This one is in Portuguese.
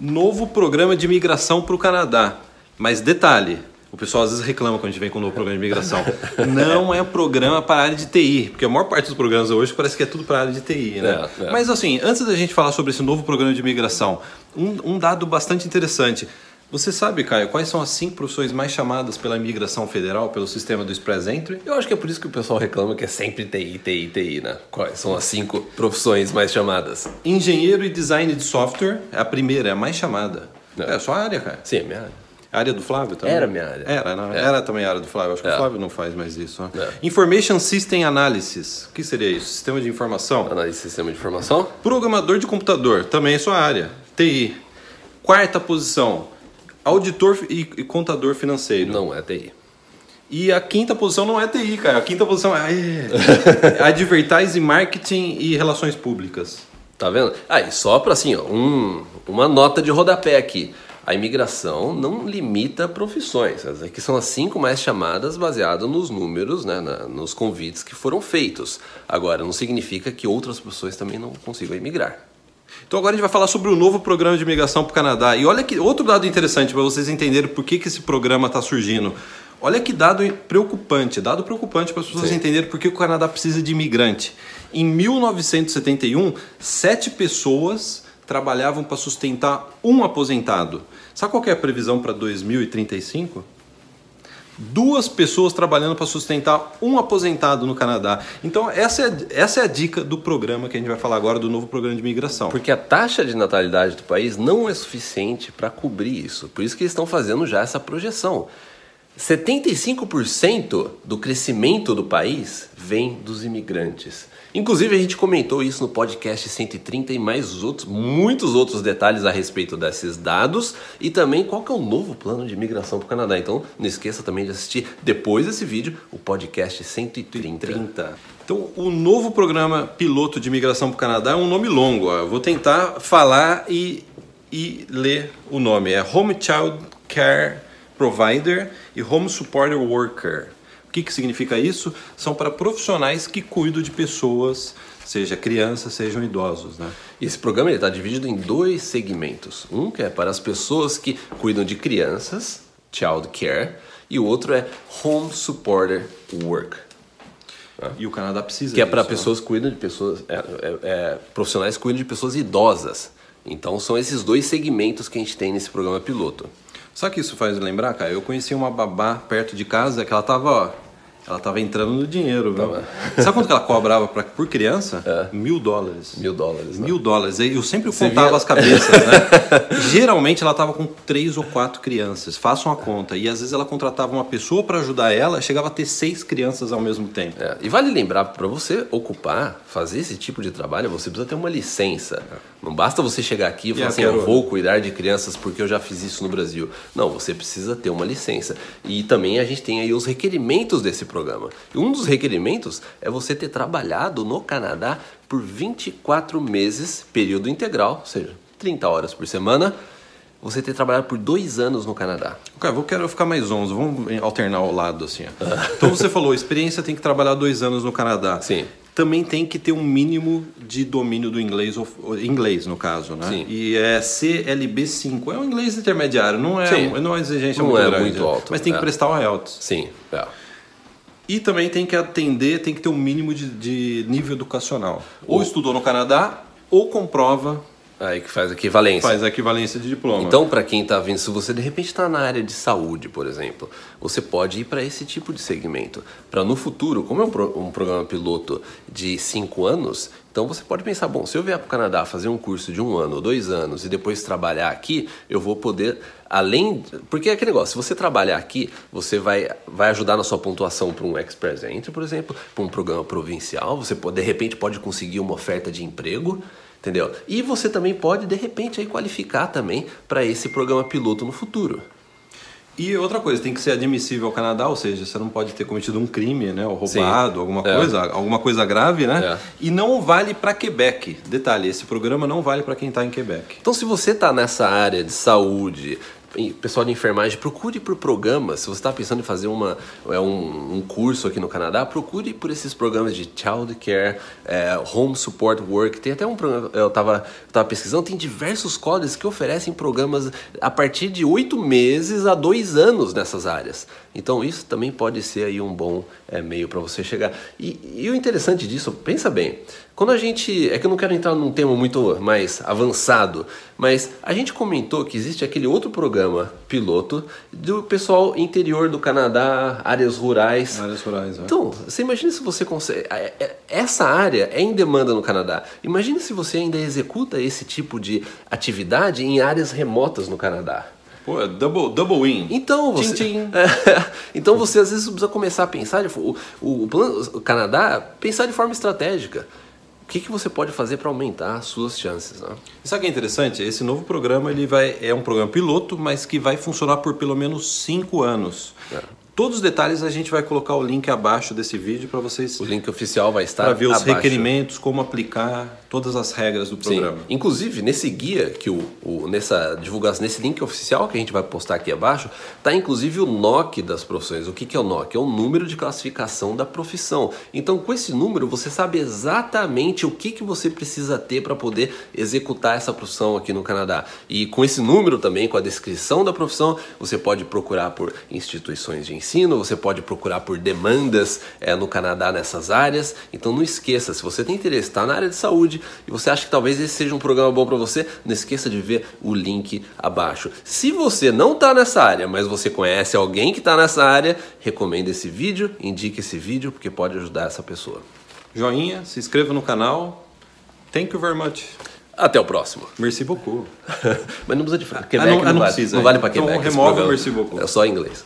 Novo programa de imigração para o Canadá. Mas detalhe, o pessoal às vezes reclama quando a gente vem com um novo programa de imigração. Não é programa para a área de TI, porque a maior parte dos programas hoje parece que é tudo para a área de TI, né? É, é. Mas assim, antes da gente falar sobre esse novo programa de imigração, um, um dado bastante interessante. Você sabe, Caio, quais são as cinco profissões mais chamadas pela imigração federal, pelo sistema do Express Entry? Eu acho que é por isso que o pessoal reclama que é sempre TI, TI, TI, né? Quais são as cinco profissões mais chamadas? Engenheiro e design de software é a primeira, é a mais chamada. É, É. a sua área, cara. Sim, é minha área. A área do Flávio também? Era minha área. Era, não, É. era também a área do Flávio. Acho que É. o Flávio não faz mais isso. né? É. Information System Analysis. O que seria isso? Sistema de informação. Análise de sistema de informação? Programador de computador, também é sua área. TI. Quarta posição, auditor e, e contador financeiro. Não é TI. E a quinta posição não é TI, cara. A quinta posição é Advertising, Marketing e Relações Públicas. Tá vendo? Ah, e só para assim, ó, um, uma nota de rodapé aqui. A imigração não limita profissões. Essas aqui são as cinco mais chamadas baseado nos números, né, na- nos convites que foram feitos. Agora, não significa que outras pessoas também não consigam imigrar. Então agora a gente vai falar sobre o novo programa de imigração para o Canadá. E olha que outro dado interessante para vocês entenderem por que, que esse programa está surgindo. Olha que dado preocupante, dado preocupante para as pessoas Sim. entenderem por que o Canadá precisa de imigrante. Em 1971, sete pessoas trabalhavam para sustentar um aposentado. Sabe qual é a previsão para 2035? Duas pessoas trabalhando para sustentar um aposentado no Canadá. Então, essa é, essa é a dica do programa que a gente vai falar agora, do novo programa de imigração. Porque a taxa de natalidade do país não é suficiente para cobrir isso. Por isso que eles estão fazendo já essa projeção. 75% do crescimento do país vem dos imigrantes. Inclusive, a gente comentou isso no podcast 130 e mais outros, muitos outros detalhes a respeito desses dados e também qual é o novo plano de imigração para o Canadá. Então, não esqueça também de assistir depois desse vídeo o podcast 130. 30. Então, o novo programa piloto de imigração para o Canadá é um nome longo. ó. Eu vou tentar falar e, e ler o nome. É Home Child Care Provider e Home Supporter Worker. O que, que significa isso? São para profissionais que cuidam de pessoas, seja crianças, sejam idosos. Né? Esse programa está dividido em dois segmentos. Um que é para as pessoas que cuidam de crianças, child care, e o outro é home supporter work, E o Canadá precisa que é para né? pessoas que cuidam de pessoas, é, é, é, profissionais que cuidam de pessoas idosas. Então são esses dois segmentos que a gente tem nesse programa piloto. Sabe o que isso faz lembrar, cara? Eu conheci uma babá perto de casa que ela tava, ó, ela tava entrando no dinheiro, viu? Sabe quanto que ela cobrava pra, por criança? Mil dólares. É. Mil dólares. né? Mil dólares. E Eu sempre Você contava via- as cabeças, né? Geralmente ela tava com três ou quatro crianças. Façam a conta. E às vezes ela contratava uma pessoa para ajudar ela, chegava a ter seis crianças ao mesmo tempo. É, e vale lembrar, para você ocupar, fazer esse tipo de trabalho, você precisa ter uma licença. Não basta você chegar aqui e falar eu assim, quero- eu vou cuidar de crianças porque eu já fiz isso no Brasil. Não, você precisa ter uma licença. E também a gente tem aí os requerimentos desse programa. E um dos requerimentos é você ter trabalhado no Canadá por 24 meses, período integral, ou seja, 30 horas por semana. Você ter trabalhado por dois anos no Canadá. Cara, eu quero ficar mais 11. Vamos alternar ao lado, assim. ó. Então você falou, experiência tem que trabalhar dois anos no Canadá. Sim. Também tem que ter um mínimo de domínio do inglês, inglês no caso, né? Sim. E é CLB5. É um inglês intermediário, não é, Sim. não é uma exigência Não muito é grande. muito alto, Mas tem que é. prestar o IELTS. Sim, é. E também tem que atender, tem que ter um mínimo de, de nível educacional. Ou O- estudou no Canadá, ou comprova, Aí que faz equivalência. faz a equivalência de diploma. Então, para quem está vindo, se você de repente está na área de saúde, por exemplo, você pode ir para esse tipo de segmento. Para no futuro, como é um, pro- um programa piloto de cinco anos, então você pode pensar: bom, se eu vier para o Canadá fazer um curso de um ano ou dois anos e depois trabalhar aqui, eu vou poder, além. Porque é aquele negócio: se você trabalhar aqui, você vai, vai ajudar na sua pontuação para um Express Entry, por exemplo, para um programa provincial, você pode, de repente pode conseguir uma oferta de emprego. Entendeu? E você também pode, de repente, aí qualificar também para esse programa piloto no futuro. E outra coisa, tem que ser admissível ao Canadá, ou seja, você não pode ter cometido um crime, né, ou Sim. roubado, alguma É. coisa, alguma coisa grave, né? É. E não vale para Quebec. Detalhe, esse programa não vale para quem está em Quebec. Então, se você está nessa área de saúde, pessoal de enfermagem, procure por programas. Se você está pensando em fazer uma, é, um, um, curso aqui no Canadá, procure por esses programas de child care, é, home support work. Tem até um programa, eu estava tava pesquisando, tem diversos colleges que oferecem programas a partir de oito meses a dois anos nessas áreas. Então isso também pode ser aí um bom é, meio para você chegar. E, e, o interessante disso, pensa bem, quando a gente, é que eu não quero entrar num tema muito mais avançado, mas a gente comentou que existe aquele outro programa piloto do pessoal interior do Canadá, áreas rurais. Áreas rurais. É. Então, você imagina se você consegue, é, é, essa área é em demanda no Canadá. Imagine se você ainda executa esse tipo de atividade em áreas remotas no Canadá. Pô, é double, double win. Então você, tchim, tchim. Então você às vezes precisa começar a pensar, o, o, plano, o Canadá, pensar de forma estratégica. O que, que você pode fazer para aumentar as suas chances? Né? Sabe o que é interessante? Esse novo programa ele vai, é um programa piloto, mas que vai funcionar por pelo menos cinco anos. É. Todos os detalhes a gente vai colocar o link abaixo desse vídeo para vocês. O link oficial vai estar para ver os abaixo. requerimentos, como aplicar todas as regras do programa. Sim. Inclusive nesse guia que o, o, nessa divulgação nesse link oficial que a gente vai postar aqui abaixo tá inclusive o NOC das profissões. O que, que é o NOC? É o número de classificação da profissão. Então com esse número você sabe exatamente o que que você precisa ter para poder executar essa profissão aqui no Canadá. E com esse número também, com a descrição da profissão, você pode procurar por instituições de ensino, você pode procurar por demandas é, no Canadá nessas áreas. Então não esqueça, se você tem interesse, está na área de saúde e você acha que talvez esse seja um programa bom para você, não esqueça de ver o link abaixo. Se você não está nessa área, mas você conhece alguém que está nessa área, recomenda esse vídeo, indique esse vídeo porque pode ajudar essa pessoa. Joinha, se inscreva no canal. Thank you very much. Até o próximo. Merci beaucoup. Mas não precisa de Quebec, ah, não, não, não, vale. precisa. Não vale para então Quebec. Então remove merci beaucoup. É só em inglês.